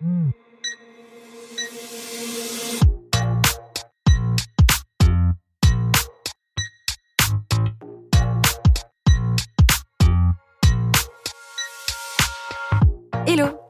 Hmm. Hello.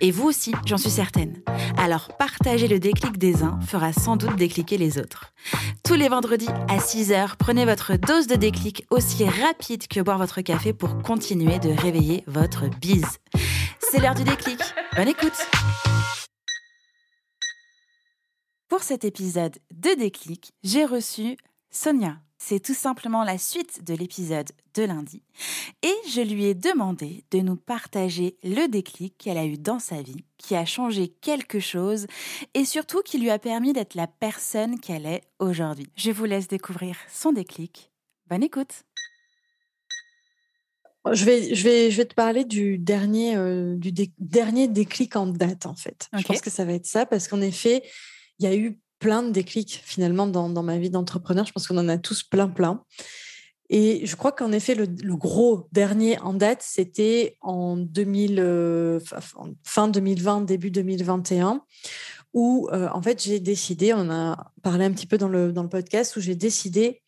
Et vous aussi, j'en suis certaine. Alors partager le déclic des uns fera sans doute décliquer les autres. Tous les vendredis à 6h, prenez votre dose de déclic aussi rapide que boire votre café pour continuer de réveiller votre bise. C'est l'heure du déclic. Bonne écoute Pour cet épisode de déclic, j'ai reçu Sonia. C'est tout simplement la suite de l'épisode de lundi. Et je lui ai demandé de nous partager le déclic qu'elle a eu dans sa vie, qui a changé quelque chose et surtout qui lui a permis d'être la personne qu'elle est aujourd'hui. Je vous laisse découvrir son déclic. Bonne écoute. Je vais, je vais, je vais te parler du dernier, euh, du dernier déclic en date, en fait. Je pense que ça va être ça, parce qu'en effet, il y a eu plein de déclics finalement dans, dans ma vie d'entrepreneur. Je pense qu'on en a tous plein, plein. Et je crois qu'en effet, le, gros dernier en date, c'était en 2000, euh, fin 2020, début 2021, où euh, en fait j'ai décidé, on a parlé un petit peu dans le, dans le podcast, où j'ai décidé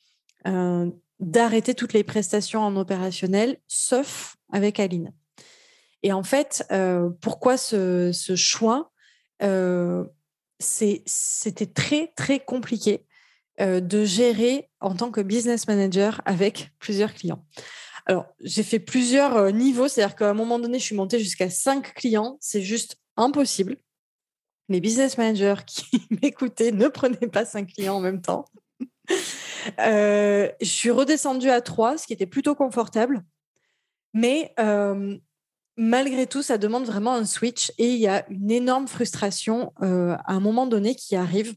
euh, d'arrêter toutes les prestations en opérationnel, sauf avec Aline. Et en fait, pourquoi ce choix? C'était très, très compliqué de gérer en tant que business manager avec plusieurs clients. Alors, j'ai fait plusieurs niveaux, c'est-à-dire qu'à un moment donné, je suis montée jusqu'à cinq clients. C'est juste impossible. Les business managers qui m'écoutaient ne prenaient pas cinq clients en même temps. je suis redescendue à trois, ce qui était plutôt confortable. Mais malgré tout, ça demande vraiment un switch et il y a une énorme frustration euh, à un moment donné qui arrive.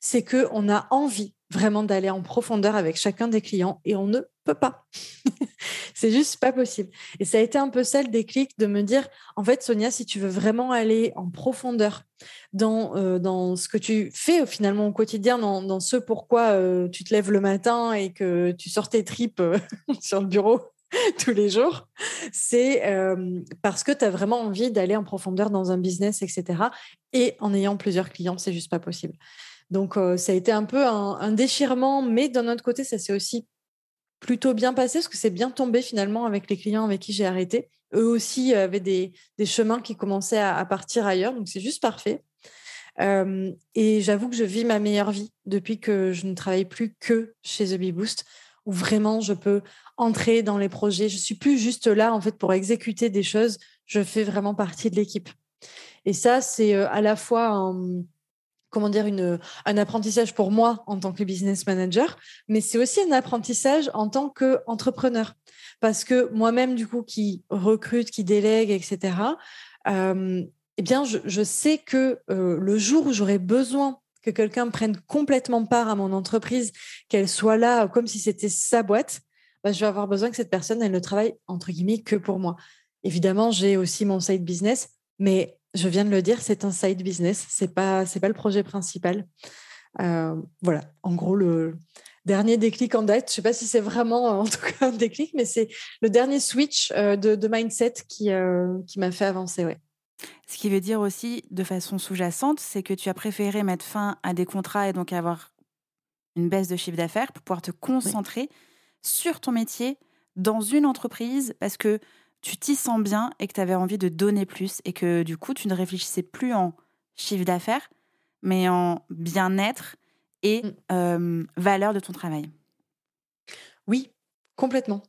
C'est que on a envie vraiment d'aller en profondeur avec chacun des clients et on ne peut pas. c'est juste pas possible. Et ça a été un peu ça le déclic de me dire, en fait, Sonia, si tu veux vraiment aller en profondeur dans, euh, dans ce que tu fais finalement au quotidien, dans, dans ce pourquoi euh, tu te lèves le matin et que tu sors tes tripes sur le bureau tous les jours, c'est parce que tu as vraiment envie d'aller en profondeur dans un business, etc. Et en ayant plusieurs clients, c'est juste pas possible. Donc, ça a été un peu un, déchirement, mais d'un autre côté, ça s'est aussi plutôt bien passé parce que c'est bien tombé finalement avec les clients avec qui j'ai arrêté. Eux aussi avaient des, chemins qui commençaient à, partir ailleurs, donc c'est juste parfait. et j'avoue que je vis ma meilleure vie depuis que je ne travaille plus que chez The Bee Boost où vraiment je peux entrer dans les projets. Je suis plus juste là en fait pour exécuter des choses. Je fais vraiment partie de l'équipe. Et ça, c'est euh, à la fois un, comment dire une, un apprentissage pour moi en tant que business manager, mais c'est aussi un apprentissage en tant qu'entrepreneur. Parce que moi-même, du coup, qui recrute, qui délègue, etc., euh, eh bien, je, sais que euh, le jour où j'aurai besoin que quelqu'un prenne complètement part à mon entreprise, qu'elle soit là comme si c'était sa boîte, bah, je vais avoir besoin que cette personne, elle ne travaille entre guillemets que pour moi. Évidemment, j'ai aussi mon side business, mais je viens de le dire, c'est un side business, c'est pas c'est pas le projet principal. Euh, voilà, en gros le dernier déclic en date. Je sais pas si c'est vraiment en tout cas un déclic, mais c'est le dernier switch euh, de, mindset qui euh, qui m'a fait avancer. Ouais. Ce qui veut dire aussi, de façon sous-jacente, c'est que tu as préféré mettre fin à des contrats et donc avoir une baisse de chiffre d'affaires pour pouvoir te concentrer sur ton métier dans une entreprise parce que tu t'y sens bien et que tu avais envie de donner plus et que du coup, tu ne réfléchissais plus en chiffre d'affaires, mais en bien-être et mmh. euh, valeur de ton travail. Oui, complètement.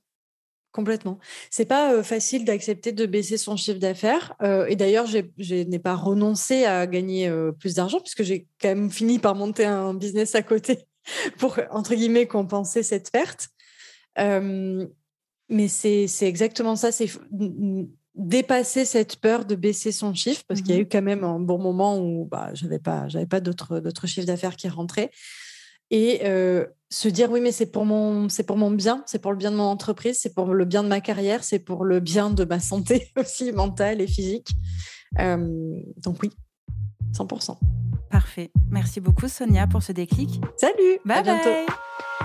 Complètement. C'est pas facile d'accepter de baisser son chiffre d'affaires. et d'ailleurs, je n'ai pas renoncé à gagner plus d'argent puisque j'ai quand même fini par monter un business à côté pour, entre guillemets, compenser cette perte. mais c'est exactement ça. C'est dépasser cette peur de baisser son chiffre parce qu'il y a Mhm. eu quand même un bon moment où bah, j'avais pas j'avais pas d'autres d'autres chiffres d'affaires qui rentraient et euh, se dire oui mais c'est pour mon c'est pour mon bien c'est pour le bien de mon entreprise c'est pour le bien de ma carrière c'est pour le bien de ma santé aussi mentale et physique Euh, donc oui 100% Parfait. Merci beaucoup Sonia pour ce déclic. salut à Bye bientôt.